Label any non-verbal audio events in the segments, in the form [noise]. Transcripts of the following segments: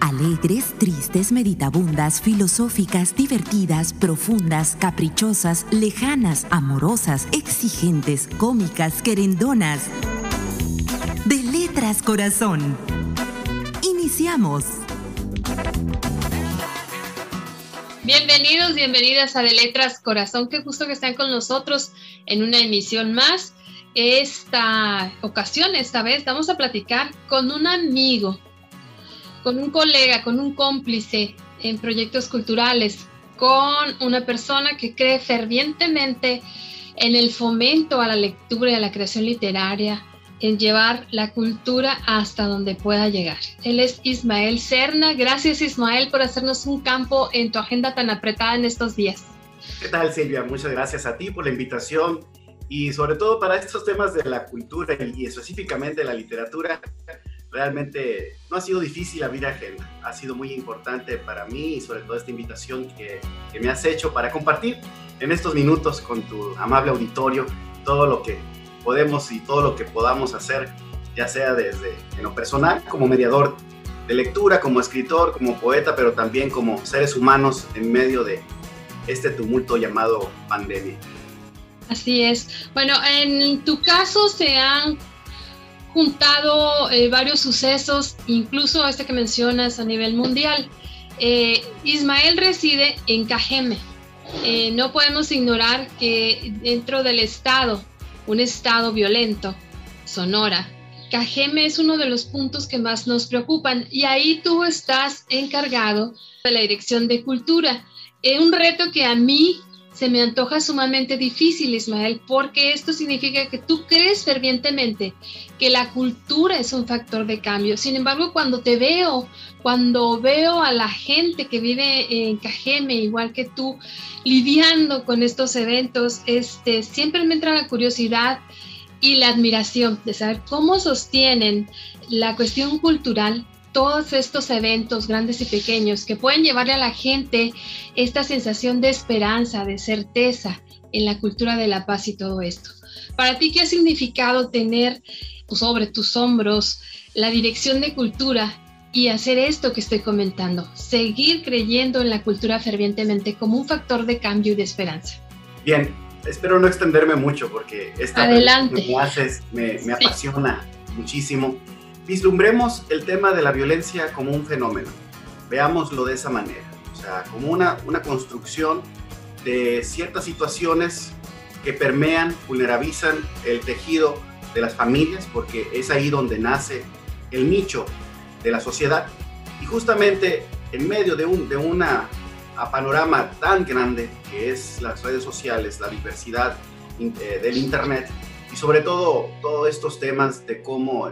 Alegres, tristes, meditabundas, filosóficas, divertidas, profundas, caprichosas, lejanas, amorosas, exigentes, cómicas, querendonas. De letras corazón. Iniciamos. Bienvenidos, bienvenidas a De Letras Corazón. Qué gusto que están con nosotros en una emisión más. Esta ocasión, esta vez, vamos a platicar con un amigo, con un colega, con un cómplice en proyectos culturales, con una persona que cree fervientemente en el fomento a la lectura y a la creación literaria, en llevar la cultura hasta donde pueda llegar. Él es Ismael Serna. Gracias Ismael por hacernos un campo en tu agenda tan apretada en estos días. ¿Qué tal Silvia? Muchas gracias a ti por la invitación y sobre todo para estos temas de la cultura y específicamente la literatura. Realmente no ha sido difícil abrir agenda, ha sido muy importante para mí y sobre todo esta invitación que, que me has hecho para compartir en estos minutos con tu amable auditorio todo lo que podemos y todo lo que podamos hacer, ya sea desde en lo personal, como mediador de lectura, como escritor, como poeta, pero también como seres humanos en medio de este tumulto llamado pandemia. Así es. Bueno, en tu caso se han juntado eh, varios sucesos, incluso este que mencionas a nivel mundial. Eh, Ismael reside en Cajeme. Eh, no podemos ignorar que dentro del Estado un estado violento, Sonora. Cajeme es uno de los puntos que más nos preocupan y ahí tú estás encargado de la Dirección de Cultura. Es un reto que a mí se me antoja sumamente difícil, Ismael, porque esto significa que tú crees fervientemente que la cultura es un factor de cambio. Sin embargo, cuando te veo, cuando veo a la gente que vive en Cajeme, igual que tú, lidiando con estos eventos, este, siempre me entra la curiosidad y la admiración de saber cómo sostienen la cuestión cultural todos estos eventos grandes y pequeños que pueden llevarle a la gente esta sensación de esperanza, de certeza en la cultura de la paz y todo esto. Para ti, ¿qué ha significado tener sobre tus hombros la dirección de cultura y hacer esto que estoy comentando? Seguir creyendo en la cultura fervientemente como un factor de cambio y de esperanza. Bien, espero no extenderme mucho porque esta Adelante. me haces me, me apasiona muchísimo vislumbremos el tema de la violencia como un fenómeno. Veámoslo de esa manera, o sea, como una, una construcción de ciertas situaciones que permean, vulnerabilizan el tejido de las familias, porque es ahí donde nace el nicho de la sociedad. Y justamente en medio de un de una panorama tan grande que es las redes sociales, la diversidad eh, del Internet y sobre todo todos estos temas de cómo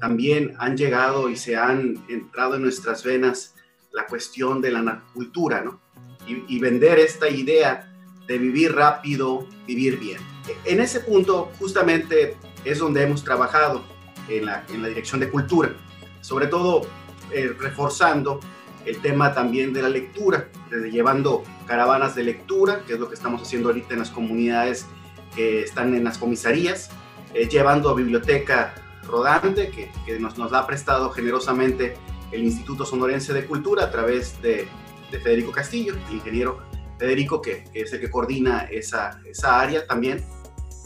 también han llegado y se han entrado en nuestras venas la cuestión de la cultura, ¿no? Y, vender esta idea de vivir rápido, vivir bien. En ese punto justamente es donde hemos trabajado en la, en la dirección de cultura, sobre todo eh, reforzando el tema también de la lectura, desde llevando caravanas de lectura, que es lo que estamos haciendo ahorita en las comunidades que están en las comisarías, eh, llevando a biblioteca rodante que, nos, nos ha prestado generosamente el Instituto Sonorense de Cultura a través de, Federico Castillo, el ingeniero Federico, que, es el que coordina esa, esa área también.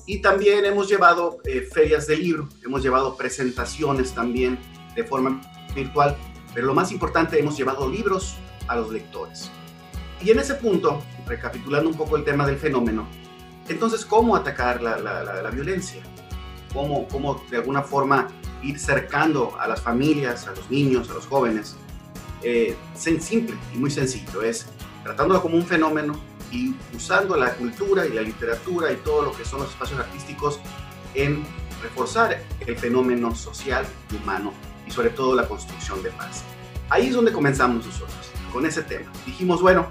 Y también hemos llevado eh, ferias de libro, hemos llevado presentaciones también de forma virtual, pero lo más importante, hemos llevado libros a los lectores. Y en ese punto, recapitulando un poco el tema del fenómeno, entonces, ¿cómo atacar la, la, la violencia? Cómo, cómo de alguna forma ir cercando a las familias, a los niños, a los jóvenes. Eh, simple y muy sencillo, es tratándolo como un fenómeno y usando la cultura y la literatura y todo lo que son los espacios artísticos en reforzar el fenómeno social y humano y sobre todo la construcción de paz. Ahí es donde comenzamos nosotros, con ese tema. Dijimos, bueno,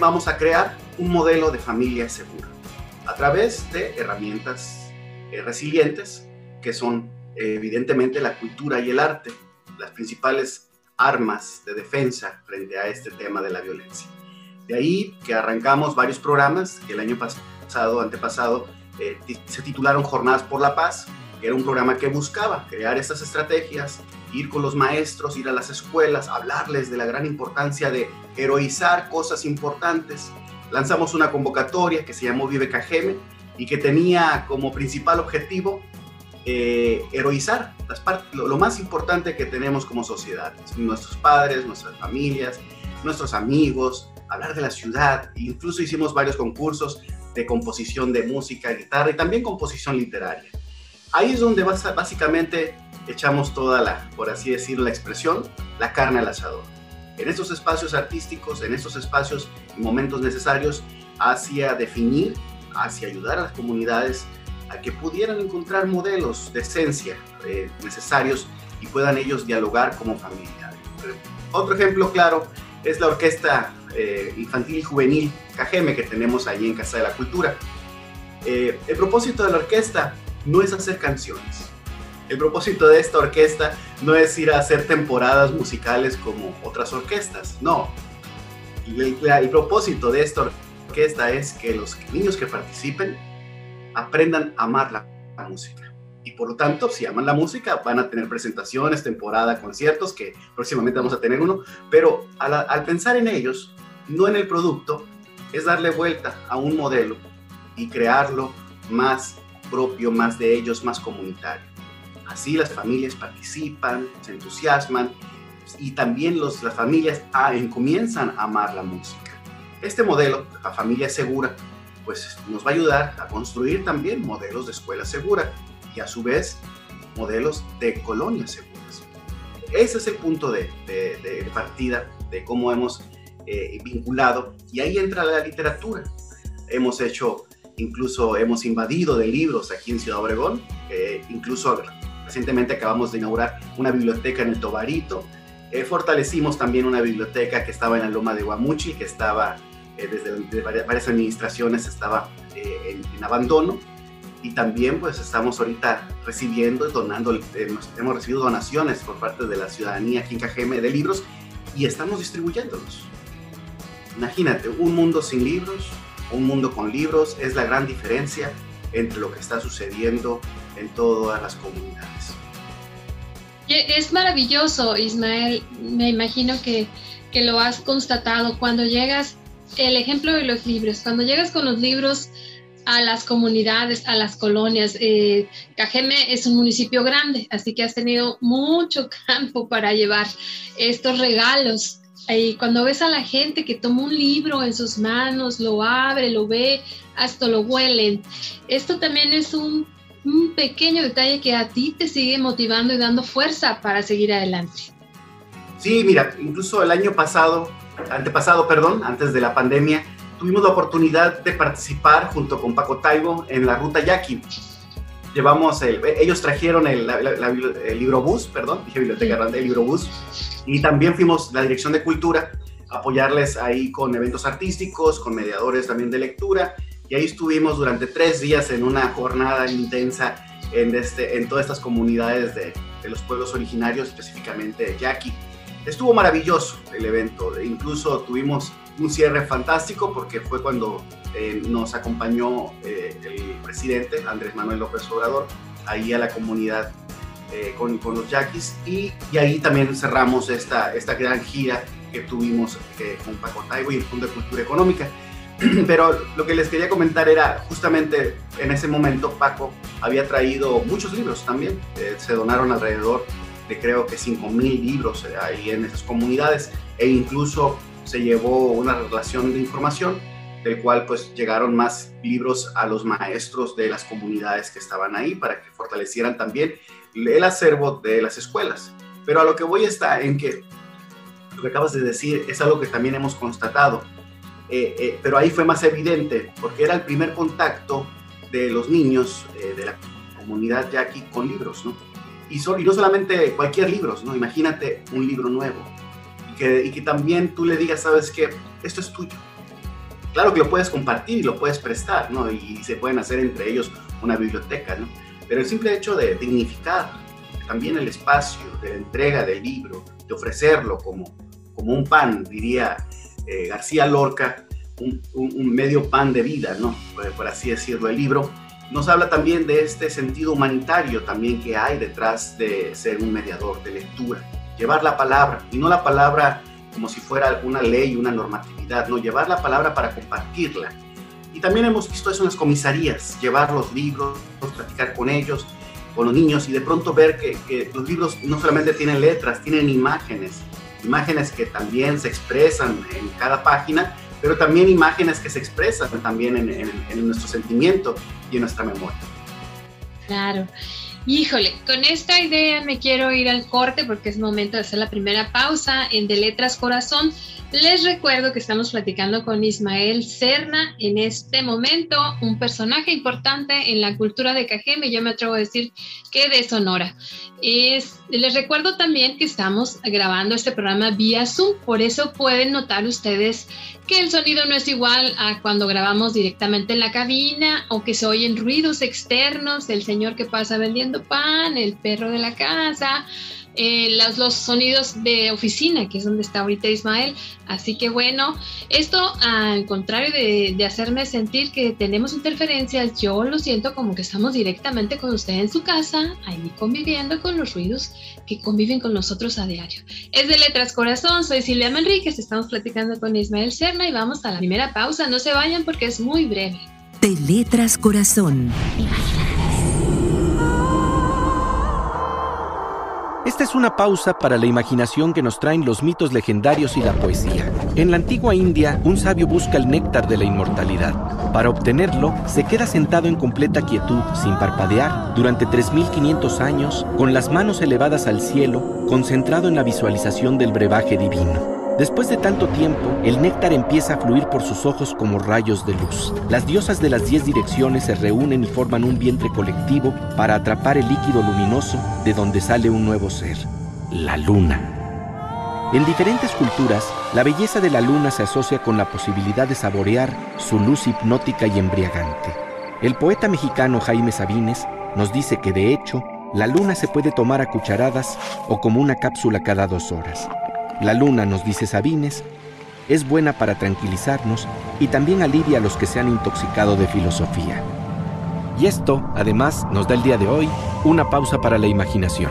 vamos a crear un modelo de familia segura a través de herramientas eh, resilientes, que son evidentemente la cultura y el arte, las principales armas de defensa frente a este tema de la violencia. De ahí que arrancamos varios programas que el año pasado, antepasado, eh, se titularon Jornadas por la Paz, Era un programa que buscaba crear estas estrategias, ir con los maestros, ir a las escuelas, hablarles de la gran importancia de heroizar cosas importantes. Lanzamos una convocatoria que se llamó Vive Cajeme y que tenía como principal objetivo eh, heroizar las lo, lo, más importante que tenemos como sociedad, nuestros padres, nuestras familias, nuestros amigos, hablar de la ciudad, incluso hicimos varios concursos de composición de música, guitarra y también composición literaria. Ahí es donde básicamente echamos toda la, por así decirlo, la expresión, la carne al asador. En estos espacios artísticos, en estos espacios y momentos necesarios hacia definir, hacia ayudar a las comunidades a que pudieran encontrar modelos de esencia eh, necesarios y puedan ellos dialogar como familia. Otro ejemplo claro es la Orquesta eh, Infantil y Juvenil Cajeme que tenemos ahí en Casa de la Cultura. Eh, el propósito de la orquesta no es hacer canciones. El propósito de esta orquesta no es ir a hacer temporadas musicales como otras orquestas, no. El, el propósito de esta orquesta es que los niños que participen aprendan a amar la, música. Y por lo tanto, si aman la música, van a tener presentaciones, temporada, conciertos, que próximamente vamos a tener uno, pero al, al pensar en ellos, no en el producto, es darle vuelta a un modelo y crearlo más propio, más de ellos, más comunitario. Así las familias participan, se entusiasman y también los, las familias ah, comienzan a amar la música. Este modelo, la familia segura, pues nos va a ayudar a construir también modelos de escuela segura y a su vez modelos de colonias seguras. Ese es el punto de, de, partida de cómo hemos eh, vinculado y ahí entra la literatura. Hemos hecho incluso hemos invadido de libros aquí en Ciudad Obregón, incluso recientemente acabamos de inaugurar una biblioteca en el Tobarito, eh, fortalecimos también una biblioteca que estaba en la Loma de Guamuchi, que estaba eh, desde varias, administraciones estaba eh, en, abandono y también pues estamos ahorita recibiendo, donando, hemos recibido donaciones por parte de la ciudadanía aquí en Cajeme de libros y estamos distribuyéndolos. Imagínate, un mundo sin libros, un mundo con libros es la gran diferencia entre lo que está sucediendo en todas las comunidades. Es maravilloso, Ismael. Me imagino que, que lo has constatado. Cuando llegas, el ejemplo de los libros, cuando llegas con los libros a las comunidades, a las colonias. Eh, Cajeme es un municipio grande, así que has tenido mucho [laughs] campo para llevar estos regalos y cuando ves a la gente que toma un libro en sus manos, lo abre, lo ve, hasta lo huelen, esto también es un, pequeño detalle que a ti te sigue motivando y dando fuerza para seguir adelante. Sí, mira, incluso el año pasado, antepasado, perdón, antes de la pandemia, tuvimos la oportunidad de participar junto con Paco Taibo en la ruta Yaqui. Llevamos el, ellos trajeron el, el libro bus, perdón, dije biblioteca grande, el libro bus, y también fuimos la Dirección de Cultura a apoyarles ahí con eventos artísticos, con mediadores también de lectura. Y ahí estuvimos durante tres días en una jornada intensa en, este, en todas estas comunidades de, de los pueblos originarios, específicamente de Yaqui. Estuvo maravilloso el evento, incluso tuvimos un cierre fantástico porque fue cuando eh, nos acompañó eh, el presidente Andrés Manuel López Obrador ahí a la comunidad eh, con, con, los yaquis y, y, ahí también cerramos esta, esta gran gira que tuvimos eh, con Paco Taibo y el Fondo de Cultura Económica. [clears throat] Pero lo que les quería comentar era justamente en ese momento Paco había traído muchos libros también. Eh, se donaron alrededor de creo que 5 mil libros ahí en esas comunidades e incluso se llevó una relación de información del cual pues llegaron más libros a los maestros de las comunidades que estaban ahí para que fortalecieran también el acervo de las escuelas. Pero a lo que voy está en que lo que acabas de decir es algo que también hemos constatado, eh, eh, pero ahí fue más evidente porque era el primer contacto de los niños eh, de la comunidad yaqui con libros, ¿no? Y, no solamente cualquier libro, ¿no? Imagínate un libro nuevo y que, que también tú le digas, sabes qué, esto es tuyo. Claro que lo puedes compartir y lo puedes prestar, ¿no? Y se pueden hacer entre ellos una biblioteca, ¿no? Pero el simple hecho de dignificar también el espacio de la entrega del libro, de ofrecerlo como, como un pan, diría eh, García Lorca, un, medio pan de vida, ¿no? Por, así decirlo, el libro, nos habla también de este sentido humanitario también que hay detrás de ser un mediador de lectura. Llevar la palabra, y no la palabra como si fuera una ley, una normatividad, no, llevar la palabra para compartirla. Y también hemos visto eso en las comisarías, llevar los libros, platicar con ellos, con los niños y de pronto ver que, que los libros no solamente tienen letras, tienen imágenes, imágenes que también se expresan en cada página pero también imágenes que se expresan también en, nuestro sentimiento y en nuestra memoria. Claro. Híjole, con esta idea me quiero ir al corte porque es momento de hacer la primera pausa en De Letras Corazón. Les recuerdo que estamos platicando con Ismael Serna en este momento, un personaje importante en la cultura de Cajeme, yo me atrevo a decir que de Sonora. Es, les recuerdo también que estamos grabando este programa vía Zoom, por eso pueden notar ustedes que el sonido no es igual a cuando grabamos directamente en la cabina o que se oyen ruidos externos, el señor que pasa vendiendo pan, el perro de la casa, eh, los, los, sonidos de oficina, que es donde está ahorita Ismael. Así que bueno, esto al contrario de, de, hacerme sentir que tenemos interferencias, yo lo siento como que estamos directamente con usted en su casa, ahí conviviendo con los ruidos que conviven con nosotros a diario. Es de Letras Corazón, soy Silvia Manríquez, estamos platicando con Ismael Serna y vamos a la primera pausa, no se vayan porque es muy breve. De Letras Corazón. Esta es una pausa para la imaginación que nos traen los mitos legendarios y la poesía. En la antigua India, un sabio busca el néctar de la inmortalidad. Para obtenerlo, se queda sentado en completa quietud, sin parpadear, durante 3.500 años, con las manos elevadas al cielo, concentrado en la visualización del brebaje divino. Después de tanto tiempo, el néctar empieza a fluir por sus ojos como rayos de luz. Las diosas de las diez direcciones se reúnen y forman un vientre colectivo para atrapar el líquido luminoso de donde sale un nuevo ser, la luna. En diferentes culturas, la belleza de la luna se asocia con la posibilidad de saborear su luz hipnótica y embriagante. El poeta mexicano Jaime Sabines nos dice que de hecho, la luna se puede tomar a cucharadas o como una cápsula cada dos horas. La luna, nos dice Sabines, es buena para tranquilizarnos y también alivia a los que se han intoxicado de filosofía. Y esto, además, nos da el día de hoy una pausa para la imaginación.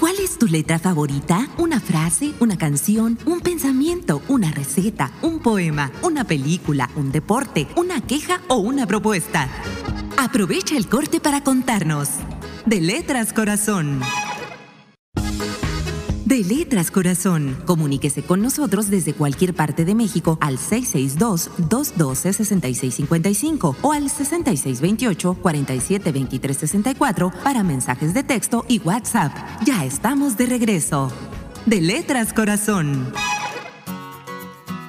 ¿Cuál es tu letra favorita? ¿Una frase? ¿Una canción? ¿Un pensamiento? ¿Una receta? ¿Un poema? ¿Una película? ¿Un deporte? ¿Una queja o una propuesta? Aprovecha el corte para contarnos. De Letras Corazón. De Letras Corazón. Comuníquese con nosotros desde cualquier parte de México al 662-212-6655 o al 6628-472364 para mensajes de texto y WhatsApp. Ya estamos de regreso. De Letras Corazón.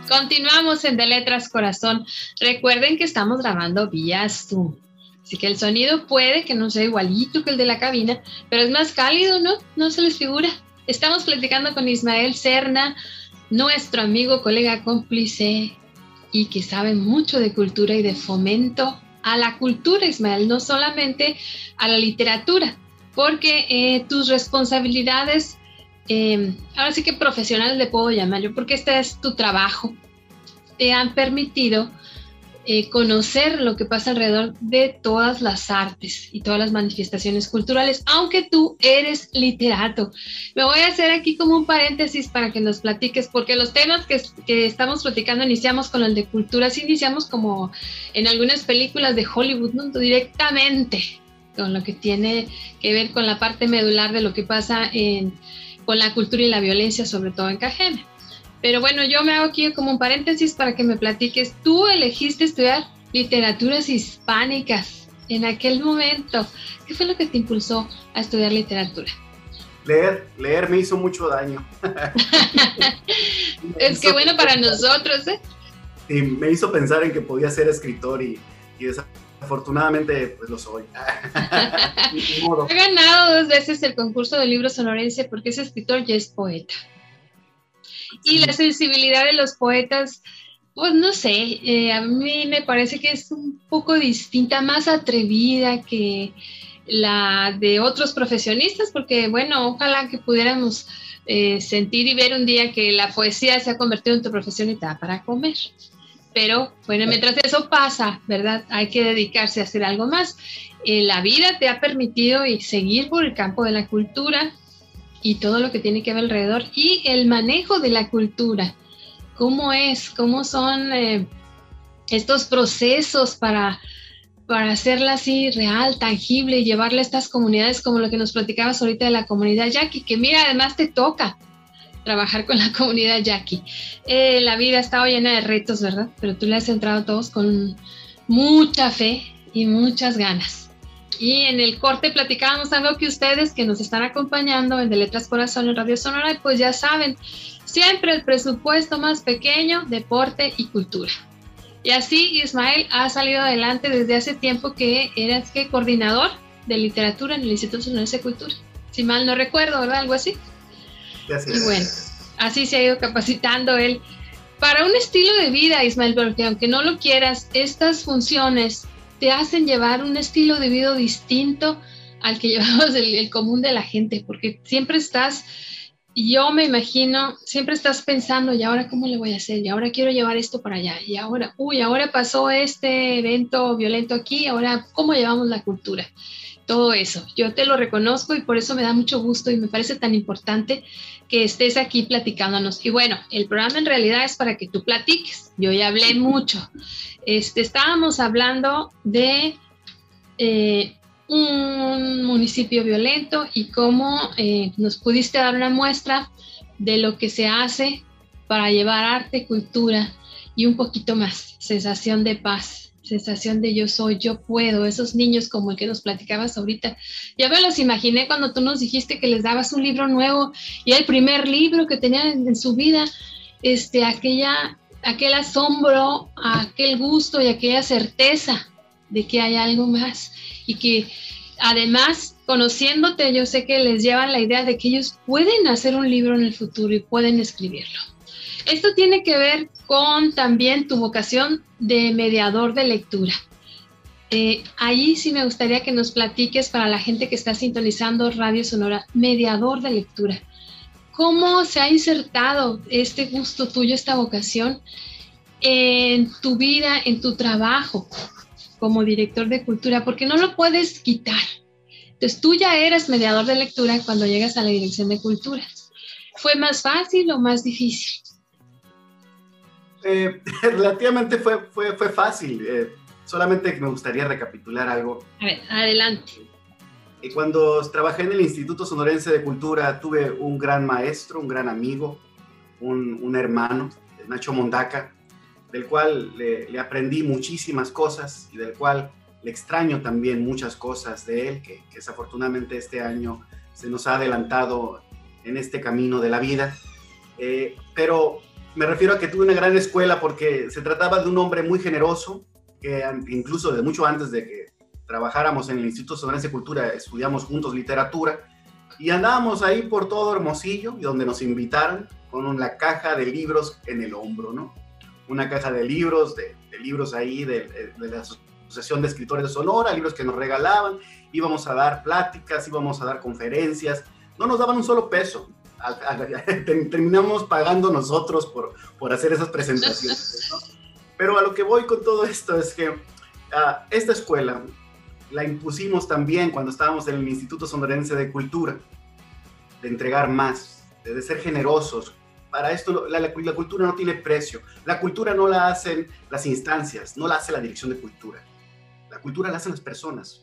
Continuamos en De Letras Corazón. Recuerden que estamos grabando vía Zoom. Así que el sonido puede que no sea igualito que el de la cabina, pero es más cálido, ¿no? No se les figura. Estamos platicando con Ismael Serna, nuestro amigo, colega, cómplice y que sabe mucho de cultura y de fomento a la cultura, Ismael, no solamente a la literatura, porque eh, tus responsabilidades, eh, ahora sí que profesionales le puedo llamar yo, porque este es tu trabajo, te han permitido eh, conocer lo que pasa alrededor de todas las artes y todas las manifestaciones culturales, aunque tú eres literato. Me voy a hacer aquí como un paréntesis para que nos platiques, porque los temas que, que estamos platicando iniciamos con el de culturas, iniciamos como en algunas películas de Hollywood, ¿no? directamente con lo que tiene que ver con la parte medular de lo que pasa en, con la cultura y la violencia, sobre todo en Cajeme. Pero bueno, yo me hago aquí como un paréntesis para que me platiques. Tú elegiste estudiar literaturas hispánicas en aquel momento. ¿Qué fue lo que te impulsó a estudiar literatura? Leer, leer me hizo mucho daño. [laughs] es que bueno para nosotros, ¿eh? Sí, me hizo pensar en que podía ser escritor y, desafortunadamente pues lo soy. [laughs] [laughs] He ganado dos veces el concurso de libros sonorense porque ese escritor ya es poeta. Y la sensibilidad de los poetas, pues no sé, eh, a mí me parece que es un poco distinta, más atrevida que la de otros profesionistas, porque bueno, ojalá que pudiéramos eh, sentir y ver un día que la poesía se ha convertido en tu profesión y te da para comer. Pero bueno, mientras eso pasa, ¿verdad? Hay que dedicarse a hacer algo más. Eh, la vida te ha permitido y seguir por el campo de la cultura y todo lo que tiene que ver alrededor y el manejo de la cultura. ¿Cómo es? ¿Cómo son eh, estos procesos para, para hacerla así real, tangible y llevarla a estas comunidades como lo que nos platicabas ahorita de la comunidad Jackie? Que mira, además te toca trabajar con la [laughs] comunidad Jackie. Eh, la vida ha estado llena de retos, ¿verdad? Pero tú le has entrado a todos con mucha fe y muchas ganas. Y en el corte platicábamos algo que ustedes que nos están acompañando en De Letras Corazón en Radio Sonora, pues ya saben, siempre el presupuesto más pequeño, deporte y cultura. Y así Ismael ha salido adelante desde hace tiempo que eras que coordinador de literatura en el Instituto Nacional de Cultura. Si mal no recuerdo, ¿verdad? Algo así. Y bueno, así se ha ido capacitando él para un estilo de vida, Ismael, porque aunque no lo quieras, estas funciones te hacen llevar un estilo de vida distinto al que [laughs] llevamos el, común de la gente, porque siempre estás, yo me imagino, siempre estás pensando, ¿y ahora cómo le voy a hacer? Y ahora quiero llevar esto para allá, y ahora, uy, ahora pasó este evento violento aquí, ahora, ¿cómo llevamos la cultura? Todo eso. Yo te lo reconozco y por eso me da mucho gusto y me parece tan importante que estés aquí platicándonos. Y bueno, el programa en realidad es para que tú platiques. Yo ya hablé mucho. Este, estábamos hablando de eh, un municipio violento y cómo eh, nos pudiste dar una muestra de lo que se hace para llevar arte, cultura y un poquito más, sensación de paz sensación de yo soy, yo puedo, esos niños como el que nos platicabas ahorita. Ya me los imaginé cuando tú nos dijiste que les dabas un libro nuevo y el primer libro que tenían en, su vida, este, aquella, aquel asombro, aquel gusto y aquella certeza de que hay algo más y que además conociéndote yo sé que les llevan la idea de que ellos pueden hacer un libro en el futuro y pueden escribirlo. Esto tiene que ver con también tu vocación de mediador de lectura. Eh, ahí sí me gustaría que nos platiques para la gente que está sintonizando Radio Sonora, mediador de lectura. ¿Cómo se ha insertado este gusto tuyo, esta vocación en tu vida, en tu trabajo como director de cultura? Porque no lo puedes quitar. Entonces tú ya eres mediador de lectura cuando llegas a la dirección de cultura. ¿Fue más fácil o más difícil? Eh, [laughs] relativamente fue, fue, fue fácil. Eh, solamente me gustaría recapitular algo. A ver, adelante. Cuando trabajé en el Instituto Sonorense de Cultura, tuve un gran maestro, un gran amigo, un, un hermano, Nacho Mondaca, del cual le, le, aprendí muchísimas cosas y del cual le extraño también muchas cosas de él, que, que desafortunadamente este año se nos ha adelantado en este camino de la vida. Eh, pero me refiero a que tuve una gran escuela porque se trataba de un hombre muy generoso, que incluso de mucho antes de que trabajáramos en el Instituto Sonorense de Cultura, estudiamos juntos literatura y andábamos ahí por todo Hermosillo y donde nos invitaron con la caja de libros en el hombro, ¿no? Una caja de libros, de, libros ahí de, de, la Asociación de Escritores de Sonora, libros que nos regalaban, íbamos a dar pláticas, íbamos a dar conferencias, no nos daban un solo peso, [laughs] terminamos pagando nosotros por, por hacer esas presentaciones. Pero a lo que voy con todo esto es que uh, esta escuela la impusimos también cuando estábamos en el Instituto Sonorense de Cultura, de entregar más, de, ser generosos. Para esto la, la, la cultura no tiene precio. La cultura no la hacen las instancias, no la hace la dirección de cultura. La cultura la hacen las personas.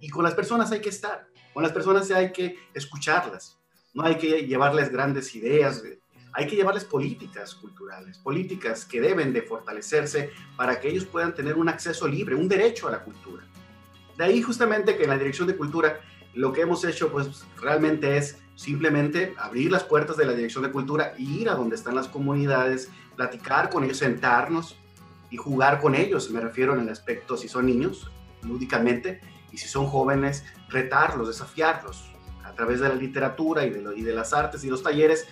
Y con las personas hay que estar, con las personas hay que escucharlas no hay que llevarles grandes ideas, hay que llevarles políticas culturales, políticas que deben de fortalecerse para que ellos puedan tener un acceso libre, un derecho a la cultura. De ahí justamente que en la Dirección de Cultura lo que hemos hecho pues realmente es simplemente abrir las puertas de la Dirección de Cultura ir a donde están las comunidades, platicar con ellos, sentarnos y jugar con ellos. Me refiero en el aspecto si son niños, lúdicamente, y si son jóvenes, retarlos, desafiarlos través de la literatura y de, y de las artes y los talleres,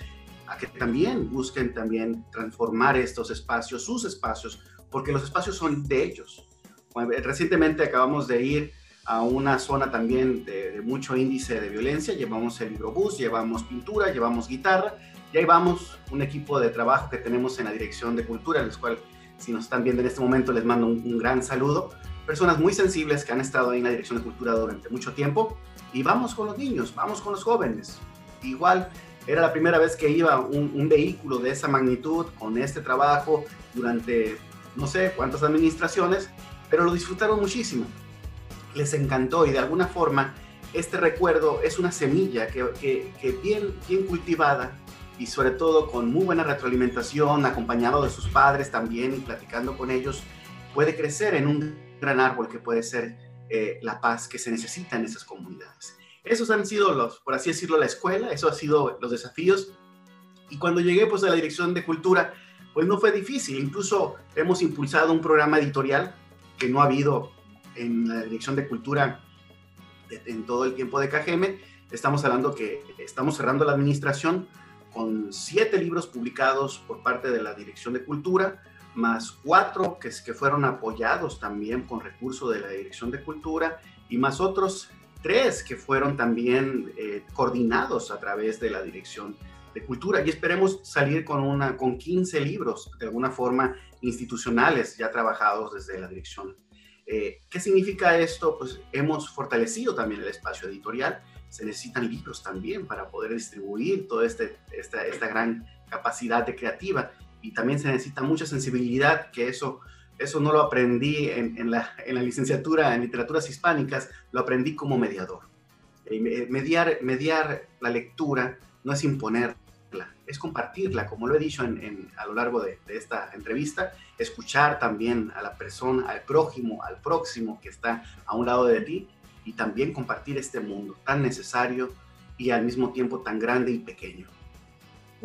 a que también busquen también transformar estos espacios, sus espacios, porque los espacios son de ellos. Recientemente acabamos de ir a una zona también de, mucho índice de violencia. Llevamos el libro bus, llevamos pintura, llevamos guitarra y ahí vamos un equipo de trabajo que tenemos en la Dirección de Cultura, en el cual si nos están viendo en este momento les mando un, gran saludo. Personas muy sensibles que han estado ahí en la Dirección de Cultura durante mucho tiempo y vamos con los niños, vamos con los jóvenes. Igual era la primera vez que iba un, vehículo de esa magnitud con este trabajo durante no sé cuántas administraciones, pero lo disfrutaron muchísimo les encantó y de alguna forma este recuerdo es una semilla que, bien, bien cultivada y sobre todo con muy buena retroalimentación, acompañado de sus padres también y platicando con ellos, puede crecer en un gran árbol que puede ser eh, la paz que se necesita en esas comunidades. Esos han sido los, por así decirlo, la escuela, eso ha sido los desafíos. Y cuando llegué pues a la dirección de cultura, pues no fue difícil, incluso hemos impulsado un programa editorial que no ha habido en la Dirección de Cultura en todo el tiempo de KGM. Estamos hablando que estamos cerrando la administración con siete libros publicados por parte de la Dirección de Cultura, más cuatro que, que fueron apoyados también con recursos de la Dirección de Cultura y más otros tres que fueron también eh, coordinados a través de la Dirección de Cultura. Y esperemos salir con, una, con 15 libros de alguna forma institucionales ya trabajados desde la Dirección eh, ¿Qué significa esto? Pues hemos fortalecido también el espacio editorial. Se necesitan libros también para poder distribuir toda este, esta, esta gran capacidad de creativa y también se necesita mucha sensibilidad, que eso, eso no lo aprendí en, la, en la, licenciatura en literaturas hispánicas, lo aprendí como mediador. Eh, mediar, mediar la lectura no es imponer, es compartirla, como lo he dicho en, a lo largo de, esta entrevista, escuchar también a la persona, al prójimo, al próximo que está a un lado de ti y también compartir este mundo tan necesario y al mismo tiempo tan grande y pequeño.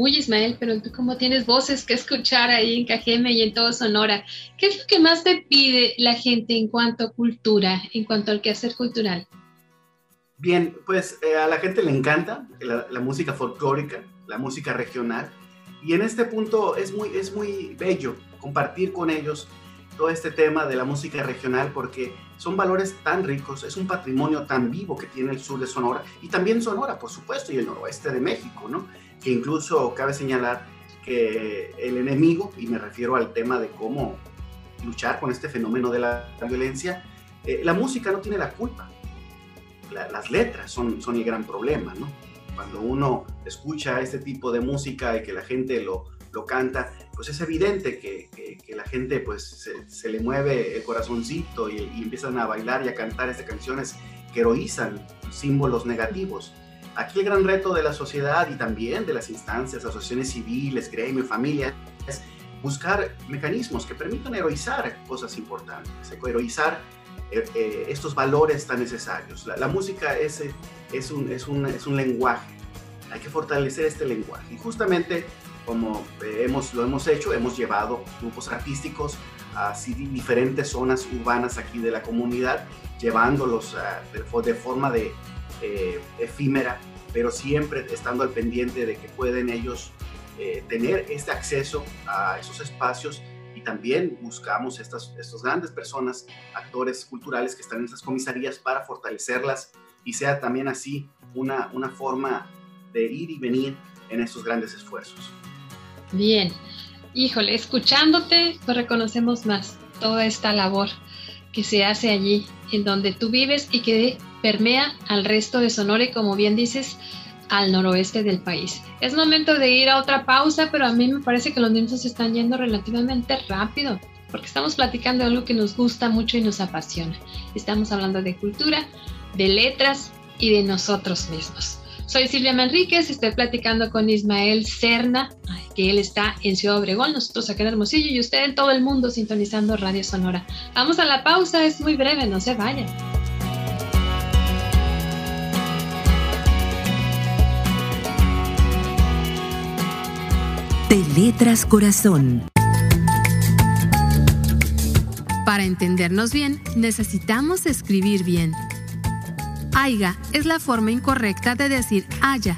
Uy, Ismael, pero tú cómo tienes voces que escuchar ahí en Cajeme y en todo Sonora. ¿Qué es lo que más te pide la gente en cuanto a cultura, en cuanto al quehacer cultural? Bien, pues eh, a la gente le encanta la música folclórica, la música regional. Y en este punto es muy, es muy bello compartir con ellos todo este tema de la música regional porque son valores tan ricos, es un patrimonio tan vivo que tiene el sur de Sonora y también Sonora, por supuesto, y el noroeste de México, ¿no? Que incluso cabe señalar que el enemigo, y me refiero al tema de cómo luchar con este fenómeno de la violencia, eh, la música no tiene la culpa, las letras son, son el gran problema, ¿no? cuando uno escucha este tipo de música y que la gente lo, lo canta, pues es evidente que, que, la gente pues se, le mueve el corazoncito y, empiezan a bailar y a cantar estas canciones que heroizan símbolos negativos. Aquí el gran reto de la sociedad y también de las instancias, asociaciones civiles, gremio, familia, es buscar mecanismos que permitan heroizar cosas importantes, heroizar eh, eh, estos valores tan necesarios. La, música es, es, un, es, un, es un lenguaje, hay que fortalecer este lenguaje. Y justamente como hemos, lo hemos hecho, hemos llevado grupos artísticos a diferentes zonas urbanas aquí de la comunidad, llevándolos de, forma de, eh, efímera, pero siempre estando al pendiente de que pueden ellos tener este acceso a esos espacios. Y también buscamos estas, estas grandes personas, actores culturales que están en esas comisarías para fortalecerlas. Y sea también así una, una forma de ir y venir en estos grandes esfuerzos. Bien, híjole, escuchándote, pues reconocemos más toda esta labor que se hace allí, en donde tú vives y que permea al resto de Sonora y como bien dices, al noroeste del país. Es momento de ir a otra pausa, pero a mí me parece que los minutos están yendo relativamente rápido, porque estamos platicando de algo que nos gusta mucho y nos apasiona. Estamos hablando de cultura, de letras y de nosotros mismos. Soy Silvia Manríquez, estoy platicando con Ismael Cerna, que él está en Ciudad Obregón, nosotros acá en Hermosillo y usted en todo el mundo sintonizando Radio Sonora. Vamos a la pausa, es muy breve, no se vayan. Letras Corazón. Para entendernos bien, necesitamos escribir bien. Aiga es la forma incorrecta de decir haya.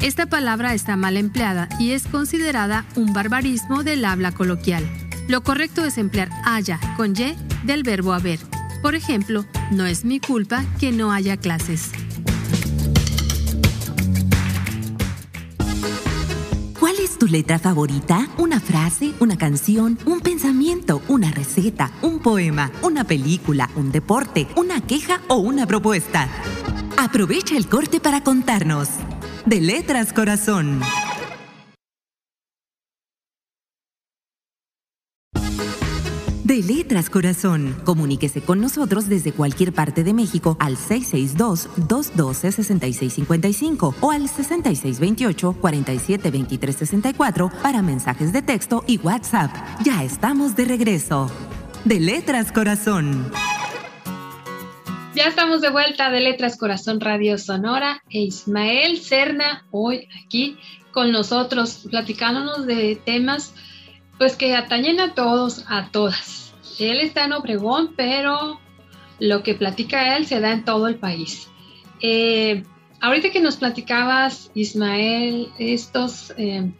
Esta palabra está mal empleada y es considerada un barbarismo del habla coloquial. Lo correcto es emplear haya con y del verbo haber. Por ejemplo, no es mi culpa que no haya clases. Tu letra favorita? ¿Una frase? ¿Una canción? ¿Un pensamiento? ¿Una receta? ¿Un poema? ¿Una película? ¿Un deporte? ¿Una queja o una propuesta? Aprovecha el corte para contarnos. De Letras Corazón. De Letras Corazón. Comuníquese con nosotros desde cualquier parte de México al 662-212-6655 o al 6628-472364 para mensajes de texto y WhatsApp. Ya estamos de regreso. De Letras Corazón. Ya estamos de vuelta de Letras Corazón Radio Sonora e Ismael Cerna hoy aquí con nosotros platicándonos de temas pues que atañen a todos, a todas. Él está en Obregón, pero lo que platica él se da en todo el país. Eh, ahorita que nos platicabas, Ismael, estos, eh,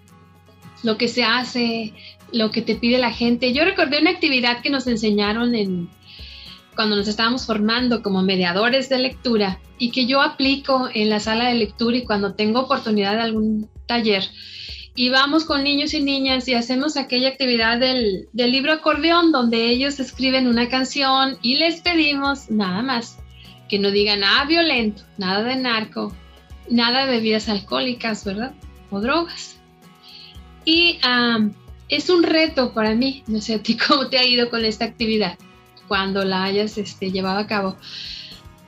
lo que se hace, lo que te pide la gente, yo recordé una actividad que nos enseñaron en, cuando nos estábamos formando como mediadores de lectura y que yo aplico en la sala de lectura y cuando tengo oportunidad de algún taller y vamos con niños y niñas y hacemos aquella actividad del, libro acordeón donde ellos escriben una canción y les pedimos nada más que no digan nada violento, nada de narco, nada de bebidas alcohólicas, ¿verdad? O drogas. Y es un reto para mí, no sé a ti [laughs] cómo te ha ido con esta actividad cuando la hayas este, llevado a cabo.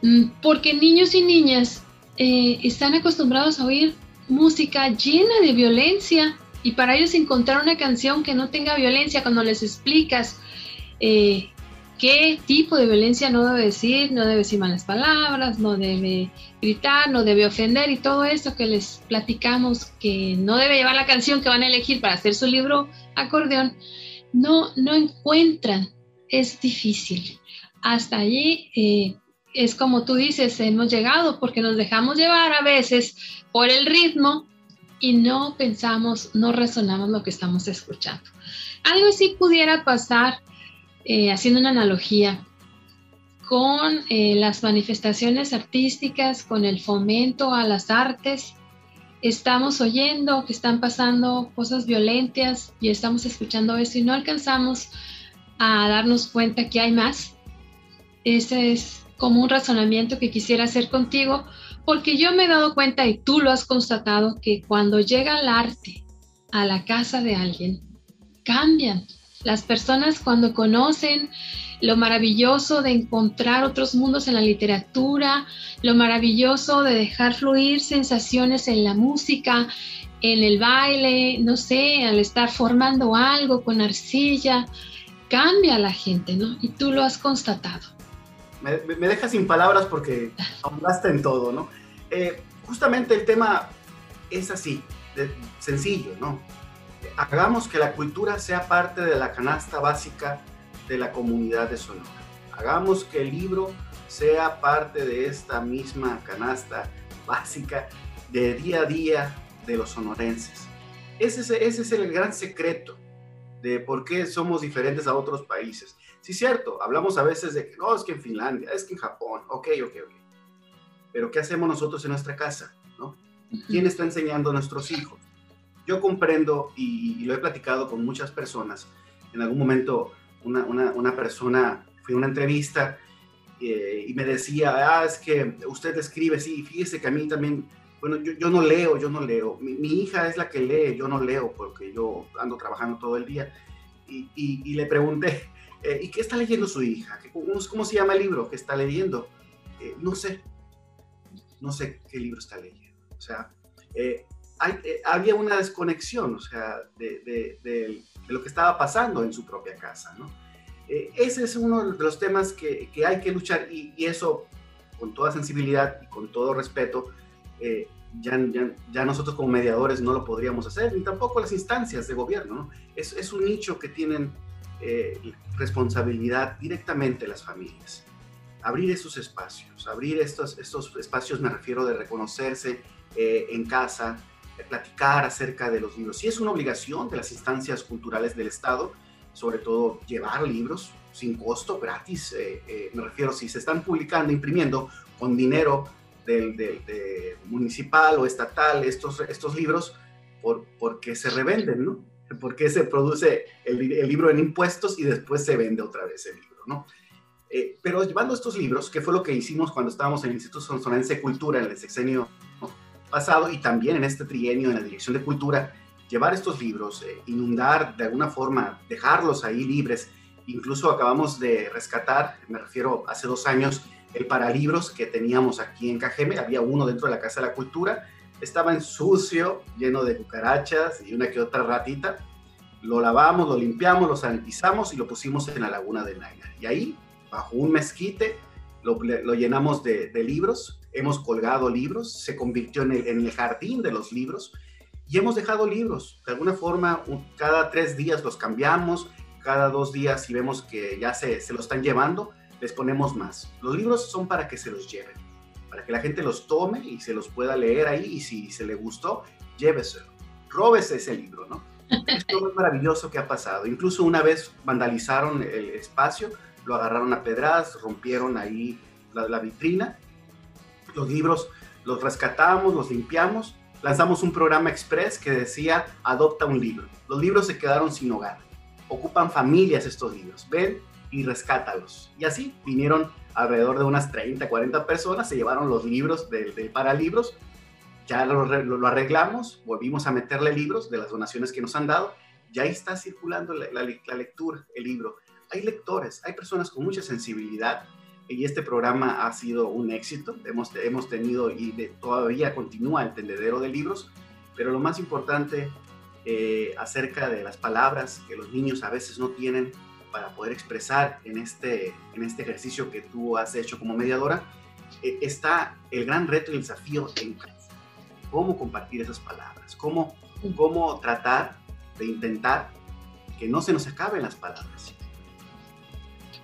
Mm, porque niños y niñas eh, están acostumbrados a oír música llena de violencia y para ellos encontrar una canción que no tenga violencia cuando les explicas eh, qué tipo de violencia no debe decir, no debe decir malas palabras, no debe gritar, no debe ofender y todo eso que les platicamos que no debe llevar la canción que van a elegir para hacer su libro acordeón, no, no encuentran, es difícil. Hasta allí eh, es como tú dices, hemos llegado porque nos dejamos llevar a veces por el ritmo y no pensamos, no resonamos lo que estamos escuchando. Algo así pudiera pasar, eh, haciendo una analogía, con eh, las manifestaciones artísticas, con el fomento a las artes. Estamos oyendo que están pasando cosas violentas y estamos escuchando eso y no alcanzamos a darnos cuenta que hay más. Ese es como un razonamiento que quisiera hacer contigo, porque yo me he dado cuenta y tú lo has constatado que cuando llega el arte a la casa de alguien, cambian. Las personas cuando conocen lo maravilloso de encontrar otros mundos en la literatura, lo maravilloso de dejar fluir sensaciones en la música, en el baile, no sé, al estar formando algo con arcilla, cambia la gente, ¿no? Y tú lo has constatado me, deja sin palabras porque ahondaste en todo, ¿no? Eh, justamente el tema es así, sencillo, ¿no? Hagamos que la cultura sea parte de la canasta básica de la comunidad de Sonora. Hagamos que el libro sea parte de esta misma canasta básica de día a día de los sonorenses. Ese es, ese es el gran secreto de por qué somos diferentes a otros países. Sí, cierto, hablamos a veces de que no, es que en Finlandia, es que en Japón, ok, ok, ok. Pero ¿qué hacemos nosotros en nuestra casa? ¿no? ¿Quién está enseñando a nuestros hijos? Yo comprendo y, lo he platicado con muchas personas. En algún momento una, una, una persona, fui a una entrevista eh, y me decía, ah, es que usted escribe, sí, fíjese que a mí también, bueno, yo, yo no leo, yo no leo. Mi, mi, hija es la que lee, yo no leo porque yo ando trabajando todo el día. Y, y, y le pregunté, eh, ¿Y qué está leyendo su hija? ¿Cómo, se llama el libro que está leyendo? Eh, no sé. No sé qué libro está leyendo. O sea, eh, había una desconexión, o sea, de, lo que estaba pasando en su propia casa, ¿no? ese es uno de los temas que, hay que luchar y, eso, con toda sensibilidad y con todo respeto, ya, ya, nosotros como mediadores no lo podríamos hacer, ni tampoco las instancias de gobierno, ¿no? Es, es un nicho que tienen eh, responsabilidad directamente las familias. Abrir esos espacios, abrir estos, estos espacios, me refiero de reconocerse eh, en casa, de platicar acerca de los libros. Sí es una obligación de las instancias culturales del Estado, sobre todo llevar libros, sin costo, gratis. Eh, me refiero, si se están publicando, imprimiendo con dinero del, municipal o estatal estos, estos libros, por, porque se revenden, ¿no? Porque se produce el, libro en impuestos y después se vende otra vez el libro, ¿no? Eh, pero llevando estos libros, que fue lo que hicimos cuando estábamos en el Instituto Sonsorense de Cultura en el sexenio pasado y también en este trienio en la Dirección de Cultura, llevar estos libros, inundar de alguna forma, dejarlos ahí libres Incluso acabamos de rescatar, me refiero hace dos años, el paralibros que teníamos aquí en Cajeme. Había uno dentro de la Casa de la Cultura. Estaba en sucio, lleno de cucarachas y una que otra ratita. Lo lavamos, lo limpiamos, lo sanitizamos y lo pusimos en la laguna de Naina. Y ahí, bajo un mezquite, lo, llenamos de, libros. Hemos colgado libros. Se convirtió en el, en el jardín de los libros y hemos dejado libros. De alguna forma, cada tres días los cambiamos, cada dos días si vemos que ya se, se lo están llevando, les ponemos más. Los libros son para que se los lleven, para que la gente los tome y se los pueda leer ahí y si se le gustó, lléveselo. Róbese ese libro, ¿no? [laughs] Es lo maravilloso que ha pasado. Incluso una vez vandalizaron el espacio, lo agarraron a pedradas, rompieron ahí la, la vitrina. Los libros los rescatamos, los limpiamos, lanzamos un programa express que decía adopta un libro. Los libros se quedaron sin hogar ocupan familias estos libros. Ven y rescátalos. Y así vinieron alrededor de unas 30, 40 personas, se llevaron los libros del, para libros, ya lo, arreglamos, volvimos a meterle libros de las donaciones que nos han dado, ya está circulando la, la lectura, el libro. Hay lectores, hay personas con mucha sensibilidad y este programa ha sido un éxito. Hemos, hemos tenido y todavía continúa el tendedero de libros, pero lo más importante eh, acerca de las palabras que los niños a veces no tienen para poder expresar en este, en este ejercicio que tú has hecho como mediadora, eh, está el gran reto y el desafío en cómo compartir esas palabras, cómo, cómo tratar de intentar que no se nos acaben las palabras.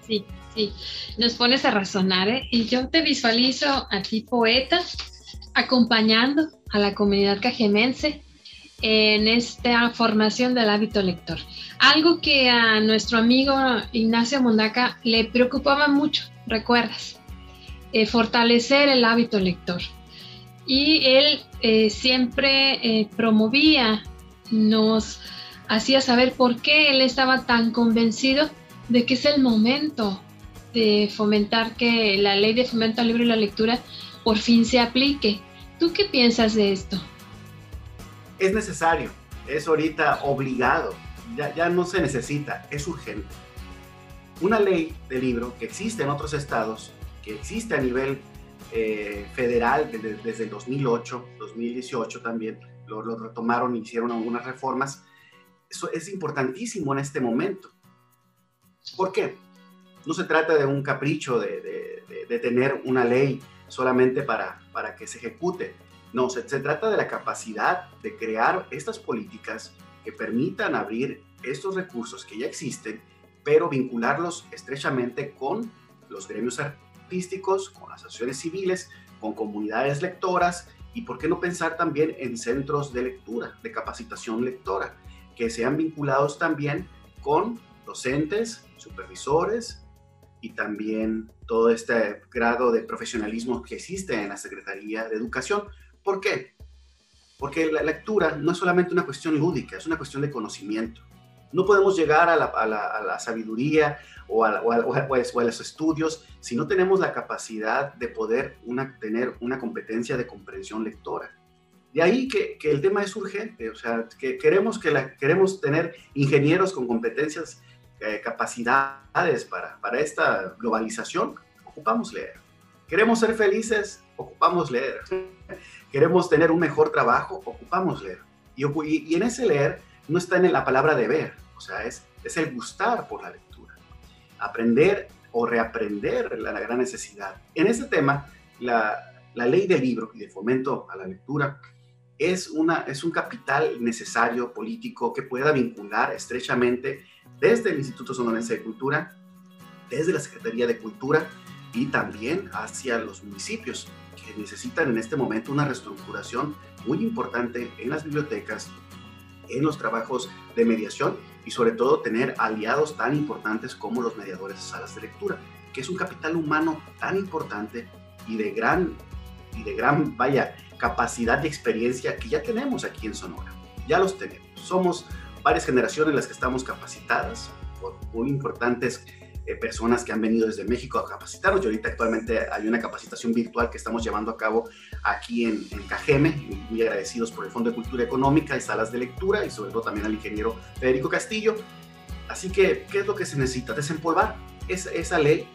Sí, sí, nos pones a razonar, ¿eh? Y yo te visualizo a ti poeta acompañando a la comunidad cajemense en esta formación del hábito lector. Algo que a nuestro amigo Ignacio Mondaca le preocupaba mucho, recuerdas, eh, fortalecer el hábito lector. Y él eh, siempre eh, promovía, nos hacía saber por qué él estaba tan convencido de que es el momento de fomentar que la ley de fomento al libro y la lectura por fin se aplique. ¿Tú qué piensas de esto? Es necesario, es ahorita obligado, ya, ya no se necesita, es urgente. Una ley de libro que existe en otros estados, que existe a nivel eh, federal desde, el 2008, 2018 también, lo, retomaron y hicieron algunas reformas, eso es importantísimo en este momento. ¿Por qué? No se trata de un capricho de, de, de tener una ley solamente para, para que se ejecute, no, se, trata de la capacidad de crear estas políticas que permitan abrir estos recursos que ya existen, pero vincularlos estrechamente con los gremios artísticos, con asociaciones civiles, con comunidades lectoras y por qué no pensar también en centros de lectura, de capacitación lectora, que sean vinculados también con docentes, supervisores y también todo este grado de profesionalismo que existe en la Secretaría de Educación, ¿Por qué? Porque la lectura no es solamente una cuestión lúdica, es una cuestión de conocimiento. No podemos llegar a la, sabiduría o a, los estudios si no tenemos la capacidad de poder tener una competencia de comprensión lectora. De ahí que, el tema es urgente, o sea, que queremos, que la, queremos tener ingenieros con competencias, eh, capacidades para, para esta globalización, ocupamos leer. Queremos ser felices, ocupamos leer. Queremos tener un mejor trabajo, ocupamos leer. Y, en ese leer no está en la palabra de ver, o sea, es, es el gustar por la lectura. Aprender o reaprender la, la gran necesidad. En este tema, la, la ley del libro y de fomento a la lectura es, una, es un capital necesario político que pueda vincular estrechamente desde el Instituto Sonorense de Cultura, desde la Secretaría de Cultura y también hacia los municipios que necesitan en este momento una reestructuración muy importante en las bibliotecas, en los trabajos de mediación y sobre todo tener aliados tan importantes como los mediadores de salas de lectura, que es un capital humano tan importante y de gran, y de gran, vaya, capacidad y experiencia que ya tenemos aquí en Sonora. Ya los tenemos. Somos varias generaciones las que estamos capacitadas por muy importantes eh, personas que han venido desde México a capacitarnos. Y ahorita actualmente hay una capacitación virtual que estamos llevando a cabo aquí en, en Cajeme, muy agradecidos por el Fondo de Cultura Económica y salas de lectura y sobre todo también al ingeniero Federico Castillo. Así que, ¿qué es lo que se necesita? Desempolvar esa, esa ley,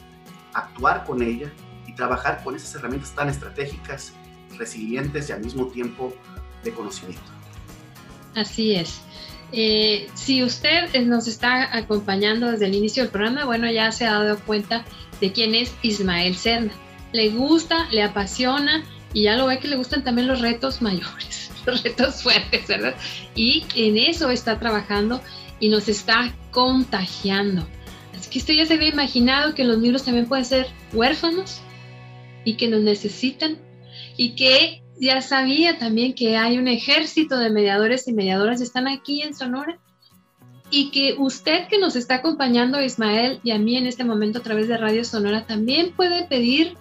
actuar con ella y trabajar con esas herramientas tan estratégicas, resilientes y al mismo tiempo de conocimiento. Así es. Eh, si usted nos está acompañando desde el inicio del programa, bueno, ya se ha dado cuenta de quién es Ismael Serna. Le gusta, le apasiona y ya lo ve que le gustan también los retos mayores, [laughs] los retos fuertes, ¿verdad? Y en eso está trabajando y nos está contagiando. Así que usted ya se había imaginado que los libros también pueden ser huérfanos y que nos necesitan y que ya sabía también que hay un ejército de mediadores y mediadoras que están aquí en Sonora y que usted que nos está acompañando, Ismael, y a mí en este momento a través de Radio Sonora, también puede pedir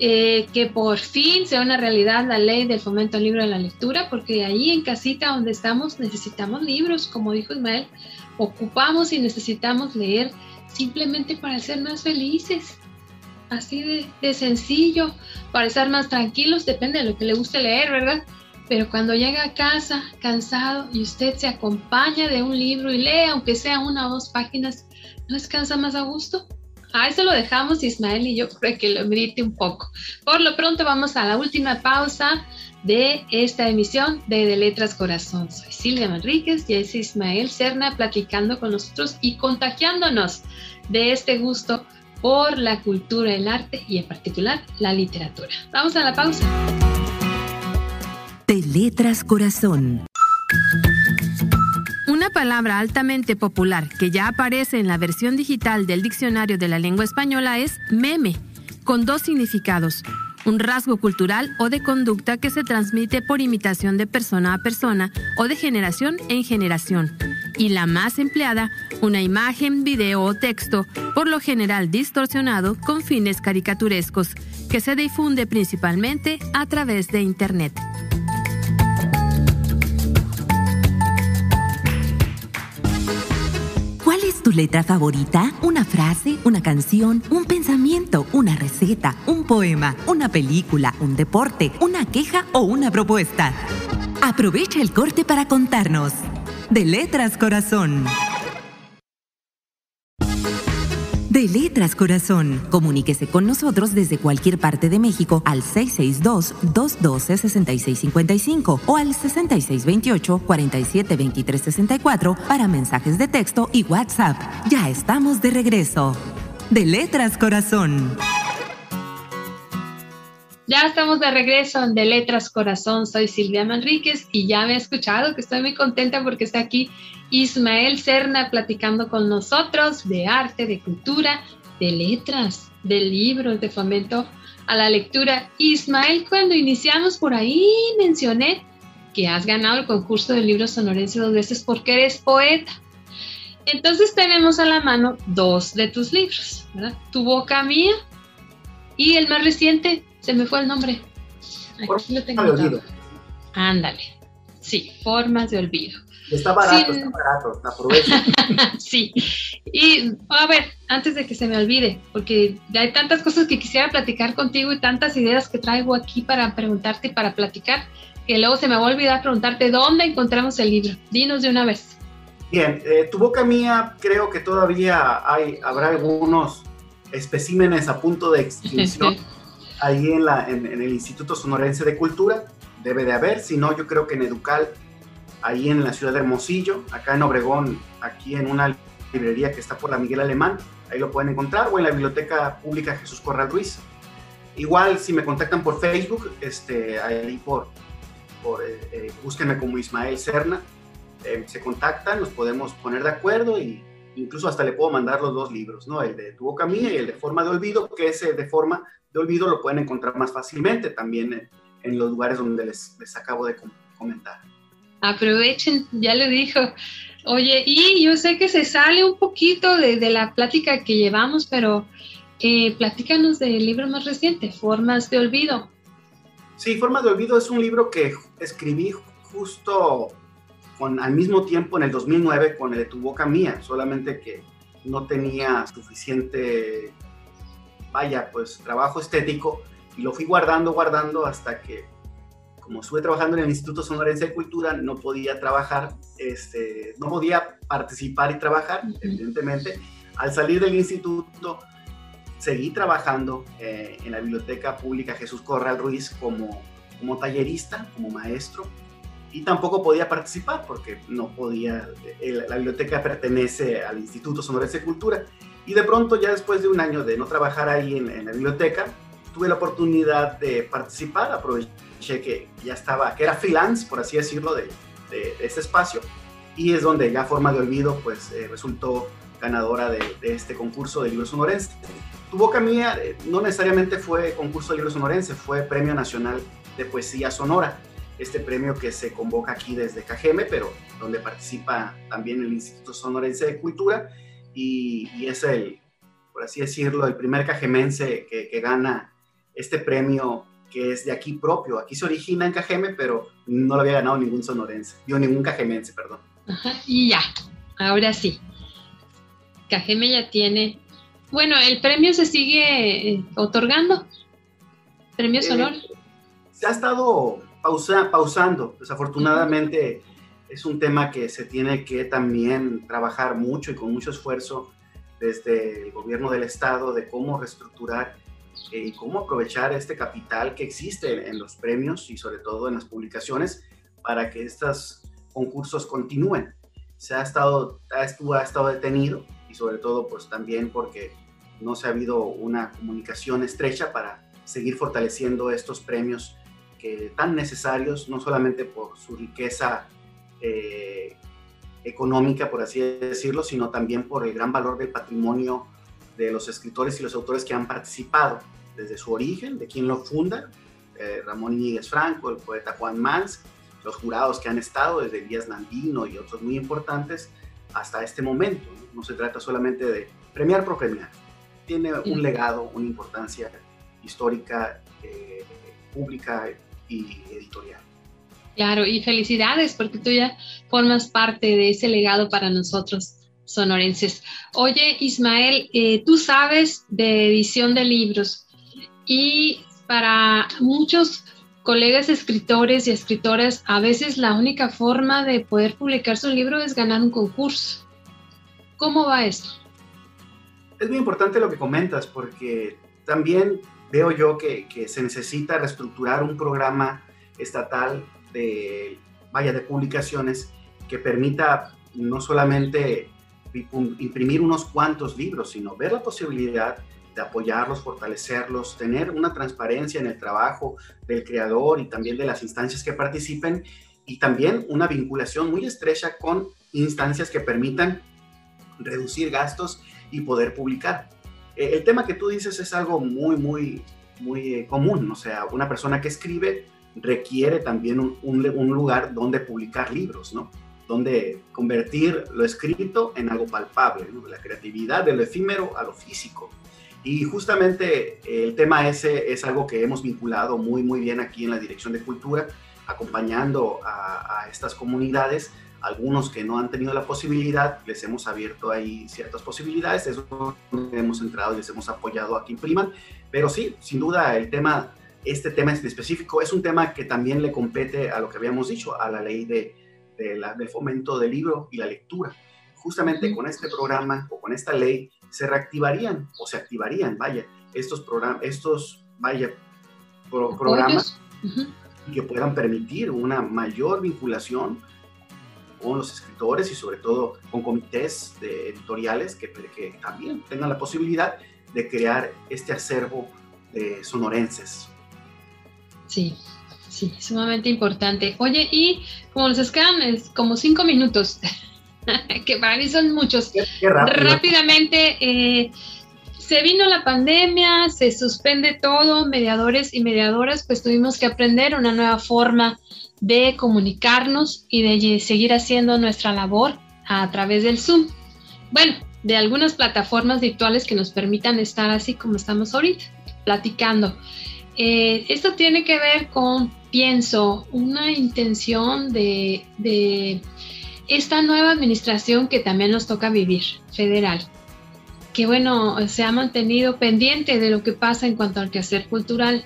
eh, que por fin sea una realidad la ley del fomento al libro de la lectura, porque ahí en casita donde estamos necesitamos libros, como dijo Ismael, ocupamos y necesitamos leer simplemente para ser más felices así de, sencillo, para estar más tranquilos, depende de lo que le guste leer, ¿verdad? Pero cuando llega a casa cansado y usted se acompaña de un libro y lee, aunque sea una o dos páginas, ¿no descansa más a gusto? A eso lo dejamos Ismael y yo creo que lo medite un poco. Por lo pronto vamos a la última pausa de esta emisión de De Letras Corazón. Soy Silvia Manríquez y es Ismael Serna platicando con nosotros y contagiándonos de este gusto por la cultura, el arte y en particular la literatura. Vamos a la pausa. De Letras Corazón. Una palabra altamente popular que ya aparece en la versión digital del Diccionario de la Lengua Española es meme, con dos significados. Un rasgo cultural o de conducta que se transmite por imitación de persona a persona o de generación en generación y la más empleada, una imagen, video o texto, por lo general distorsionado con fines caricaturescos, que se difunde principalmente a través de Internet. ¿Cuál es tu letra favorita? ¿Una frase, una canción, un pensamiento, una receta, un poema, una película, un deporte, una queja o una propuesta? Aprovecha el corte para contarnos de Letras Corazón. De Letras Corazón. Comuníquese con nosotros desde cualquier parte de México al 662-212-6655 o al 6628-472364 para mensajes de texto y WhatsApp. Ya estamos de regreso. De Letras Corazón. Ya estamos de regreso en de Letras Corazón. Soy Silvia Manríquez y ya me he escuchado que estoy muy contenta porque está aquí Ismael Serna platicando con nosotros de arte, de cultura, de letras, de libros, de fomento a la lectura. Ismael, cuando iniciamos por ahí mencioné que has ganado el concurso de libros sonorense dos veces porque eres poeta. Entonces tenemos a la mano dos de tus libros. Tu boca mía y el más reciente, se me fue el nombre. Aquí lo tengo. Ándale. Sí, formas de olvido. Está barato, está barato, aprovecha. [laughs] sí. Y a ver, antes de que se me olvide, porque hay tantas cosas que quisiera platicar contigo y tantas ideas que traigo aquí para preguntarte y para platicar, que luego se me va a olvidar preguntarte dónde encontramos el libro. Dinos de una vez. Bien, eh, tu boca mía, creo que todavía hay, habrá algunos especímenes a punto de [laughs] extinción. Ahí en, el Instituto Sonorense de Cultura, debe de haber, si no, yo creo que en Educal, ahí en la ciudad de Hermosillo, acá en Obregón, aquí en una librería que está por la Miguel Alemán, ahí lo pueden encontrar, o en la Biblioteca Pública Jesús Corral Ruiz. Igual, si me contactan por Facebook, este, ahí por, por eh, eh, búsquenme como Ismael Serna, eh, se contactan, nos podemos poner de acuerdo y incluso hasta le puedo mandar los dos libros, ¿no? El de Tu Boca Mía y el de Forma de Olvido, que ese de Forma de olvido lo pueden encontrar más fácilmente también en, los lugares donde les, les acabo de comentar. Aprovechen, ya le dijo. Oye, y yo sé que se sale un poquito de, la plática que llevamos, pero eh, platícanos del libro más reciente, Formas de Olvido. Sí, Formas de Olvido es un libro que escribí justo con, al mismo tiempo en el 2009 con el de Tu Boca Mía, solamente que no tenía suficiente, vaya, pues trabajo estético y lo fui guardando, guardando hasta que como estuve trabajando en el Instituto Sonorense de Cultura, no podía trabajar, este, no podía participar y trabajar, evidentemente. Al salir del instituto, seguí trabajando eh, en la Biblioteca Pública Jesús Corral Ruiz como, como tallerista, como maestro, y tampoco podía participar porque no podía, la biblioteca pertenece al Instituto Sonorense de Cultura, y de pronto ya después de un año de no trabajar ahí en, la biblioteca, tuve la oportunidad de participar, aproveché que ya estaba, que era freelance, por así decirlo, de, de, este espacio. Y es donde ya Forma de Olvido, pues eh, resultó ganadora de, este concurso de libros sonorense. Tu boca mía eh, no necesariamente fue concurso de libros sonorense, fue Premio Nacional de Poesía Sonora. Este premio que se convoca aquí desde Cajeme, pero donde participa también el Instituto Sonorense de Cultura. Y, es el, por así decirlo, el primer cajemense que, que gana este premio que es de aquí propio. Aquí se origina en Cajeme, pero no lo había ganado ningún sonorense, yo ningún cajemense, perdón. y ya, ahora sí. Cajeme ya tiene. Bueno, el premio se sigue eh, otorgando. Premio eh, sonoro. se ha estado pausando. Desafortunadamente es un tema que se tiene que también trabajar mucho y con mucho esfuerzo desde el gobierno del estado de cómo reestructurar eh, y cómo aprovechar este capital que existe en los premios y sobre todo en las publicaciones para que estos concursos continúen. Se ha estado, ha, estado detenido y sobre todo pues también porque no se ha habido una comunicación estrecha para seguir fortaleciendo estos premios que tan necesarios, no solamente por su riqueza eh, económica, por así decirlo, sino también por el gran valor del patrimonio de los escritores y los autores que han participado desde su origen, de quien lo funda, eh, Ramón Iñiguez Franco, el poeta Juan Mans, los jurados que han estado desde Díaz Nandino y otros muy importantes hasta este momento. No, se trata solamente de premiar por premiar, tiene un legado, una importancia histórica, eh, pública y editorial. Claro, y felicidades porque tú ya formas parte de ese legado para nosotros sonorenses. Oye, Ismael, eh, tú sabes de edición de libros y para muchos colegas escritores y escritoras, a veces la única forma de poder publicar su libro es ganar un concurso. ¿Cómo va esto? Es muy importante lo que comentas porque también veo yo que, que se necesita reestructurar un programa estatal de, vaya, de publicaciones que permita no solamente imprimir unos cuantos libros, sino ver la posibilidad de apoyarlos, fortalecerlos, tener una transparencia en el trabajo del creador y también de las instancias que participen y también una vinculación muy estrecha con instancias que permitan reducir gastos y poder publicar. Eh, el tema que tú dices es algo muy, muy, muy eh, común, o sea, una persona que escribe requiere también un, un lugar donde publicar libros, ¿no? donde convertir lo escrito en algo palpable, la creatividad de lo efímero a lo físico. Y justamente el tema ese es algo que hemos vinculado muy, muy bien aquí en la Dirección de Cultura, acompañando a, estas comunidades. Algunos que no han tenido la posibilidad, les hemos abierto ahí ciertas posibilidades, eso hemos entrado y les hemos apoyado a que impriman. Pero sí, sin duda, el tema, este tema específico es un tema que también le compete a lo que habíamos dicho, a la ley de, de la, del fomento del libro y la lectura. Justamente con este programa o con esta ley se reactivarían o se activarían, vaya, estos, programas estos vaya, programas que puedan permitir una mayor vinculación con los escritores y sobre todo con comités de editoriales que, que también tengan la posibilidad de crear este acervo de sonorenses. Sí, Sí, sumamente importante. Oye, y como nos quedan es como cinco minutos, [laughs] que para mí son muchos. Rápidamente, eh, se vino la pandemia, se suspende todo, mediadores y mediadoras, pues tuvimos que aprender una nueva forma de comunicarnos y de seguir haciendo nuestra labor a través del Zoom. Bueno, de algunas plataformas virtuales que nos permitan estar así como estamos ahorita, platicando. Eh, esto tiene que ver con, pienso, una intención de, de esta nueva administración que también nos toca vivir, federal, que bueno, se ha mantenido pendiente de lo que pasa en cuanto al quehacer cultural.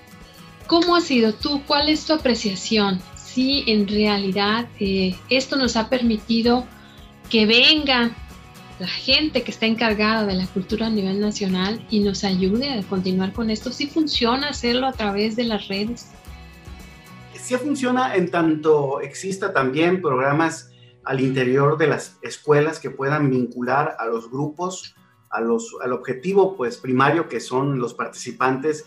¿Cómo ha sido tú? ¿Cuál es tu apreciación? Si en realidad eh, esto nos ha permitido que venga la gente que está encargada de la cultura a nivel nacional y nos ayude a continuar con esto. Si funciona hacerlo a través de las redes. Sí funciona en tanto exista también programas al interior de las escuelas que puedan vincular a los grupos, a los, al objetivo pues primario que son los participantes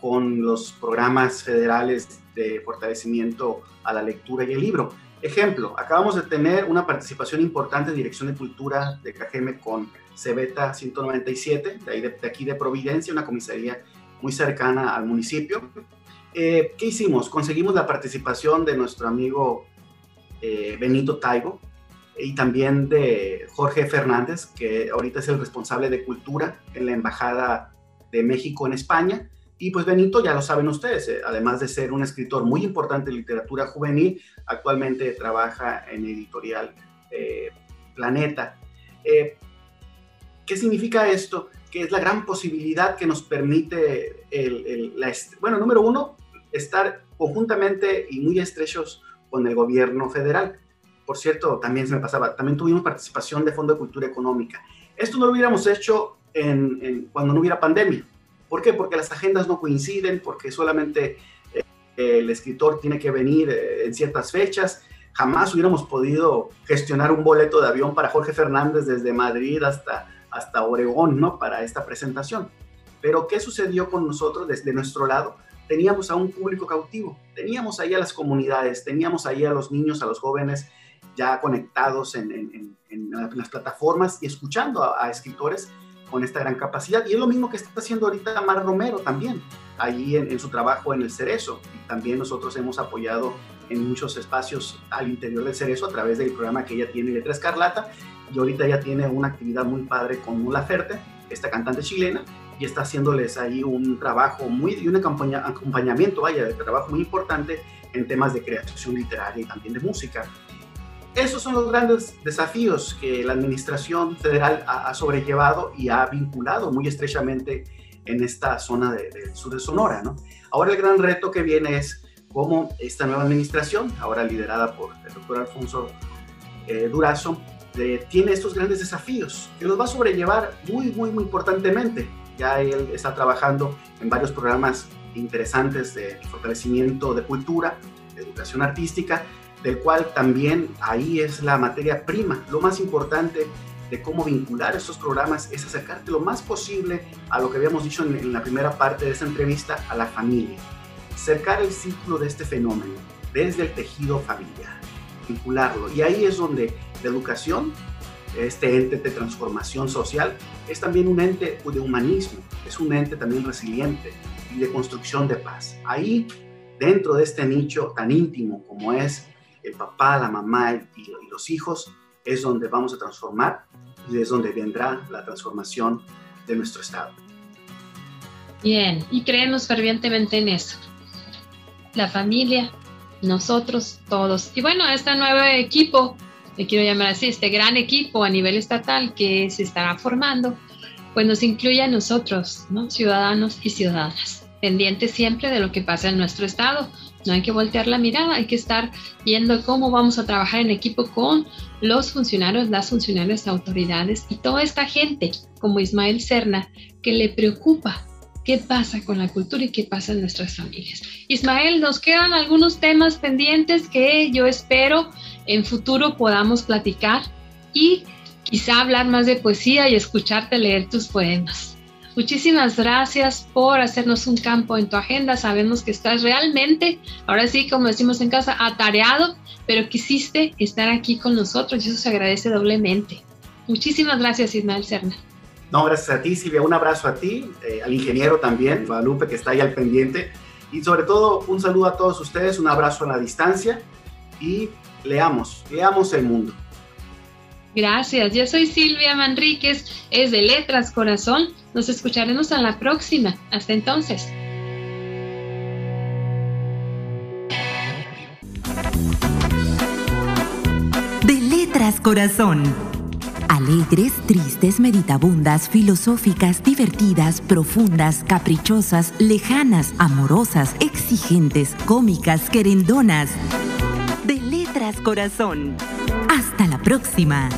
con los programas federales de fortalecimiento a la lectura y el libro. Ejemplo, acabamos de tener una participación importante de Dirección de Cultura de KGM con Cebeta 197, de, ahí de, aquí de Providencia, una comisaría muy cercana al municipio. Eh, ¿Qué hicimos? Conseguimos la participación de nuestro amigo eh, Benito Taibo y también de Jorge Fernández, que ahorita es el responsable de cultura en la Embajada de México en España. Y pues Benito, ya lo saben ustedes, eh, además de ser un escritor muy importante en literatura juvenil, actualmente trabaja en editorial eh, Planeta. Eh, ¿Qué significa esto? Que es la gran posibilidad que nos permite, el, la, bueno, número uno, estar conjuntamente y muy estrechos con el gobierno federal. Por cierto, también se me pasaba, también tuvimos participación de Fondo de Cultura Económica. Esto no lo hubiéramos hecho cuando no hubiera pandemia ¿Por qué? Porque las agendas no coinciden, porque solamente eh, el escritor tiene que venir eh, en ciertas fechas. Jamás hubiéramos podido gestionar un boleto de avión para Jorge Fernández desde Madrid hasta, hasta Oregón, ¿no? Para esta presentación. Pero ¿qué sucedió con nosotros desde nuestro lado? Teníamos a un público cautivo, teníamos ahí a las comunidades, teníamos ahí a los niños, a los jóvenes ya conectados en, las plataformas y escuchando a escritores con esta gran capacidad. Y es lo mismo que está haciendo ahorita Mar Romero también, ahí en, su trabajo en el Cerezo. Y también nosotros hemos apoyado en muchos espacios al interior del Cerezo a través del programa que ella tiene Letra Escarlata. Y ahorita ya tiene una actividad muy padre con Mula Ferte, esta cantante chilena, y está haciéndoles ahí un trabajo muy, y un acompañamiento, vaya, de trabajo muy importante en temas de creación literaria y también de música. Esos son los grandes desafíos que la Administración Federal ha, sobrellevado y ha vinculado muy estrechamente en esta zona del sur de Sonora. ¿no? Ahora el gran reto que viene es cómo esta nueva administración, ahora liderada por el doctor Alfonso eh, Durazo, tiene estos grandes desafíos que los va a sobrellevar muy, muy, muy importantemente. Ya él está trabajando en varios programas interesantes de fortalecimiento de cultura, de educación artística, del cual también ahí es la materia prima. Lo más importante de cómo vincular estos programas es acercarte lo más posible a lo que habíamos dicho en, la primera parte de esta entrevista, a la familia. Cercar el ciclo de este fenómeno desde el tejido familiar, vincularlo. Y ahí es donde la educación, este ente de transformación social, es también un ente de humanismo, es un ente también resiliente y de construcción de paz. Ahí, dentro de este nicho tan íntimo como es el papá, la mamá y, los hijos, es donde vamos a transformar y es donde vendrá la transformación de nuestro Estado. Bien, y creemos fervientemente en eso. La familia, nosotros, todos. Y bueno, este nuevo equipo, le quiero llamar así, este gran equipo a nivel estatal que se estará formando, pues nos incluye a nosotros, ¿no? ciudadanos y ciudadanas, pendientes siempre de lo que pasa en nuestro Estado no hay que voltear la mirada, hay que estar viendo cómo vamos a trabajar en equipo con los funcionarios, las funcionarias, autoridades y toda esta gente como Ismael Serna que le preocupa qué pasa con la cultura y qué pasa en nuestras familias. Ismael, nos quedan algunos temas pendientes que yo espero en futuro podamos platicar y quizá hablar más de poesía y escucharte leer tus poemas. Muchísimas gracias por hacernos un campo en tu agenda. Sabemos que estás realmente, ahora sí, como decimos en casa, atareado, pero quisiste estar aquí con nosotros y eso se agradece doblemente. Muchísimas gracias, Ismael Serna. No, gracias a ti, Silvia. Un abrazo a ti, eh, al ingeniero también, Guadalupe, que está ahí al pendiente. Y sobre todo, un saludo a todos ustedes, un abrazo a la distancia y leamos, leamos el mundo. Gracias, yo soy Silvia Manríquez, es de Letras Corazón. Nos escucharemos a la próxima. Hasta entonces. De Letras Corazón. Alegres, tristes, meditabundas, filosóficas, divertidas, profundas, caprichosas, lejanas, amorosas, exigentes, cómicas, querendonas. De Letras Corazón. Hasta la próxima.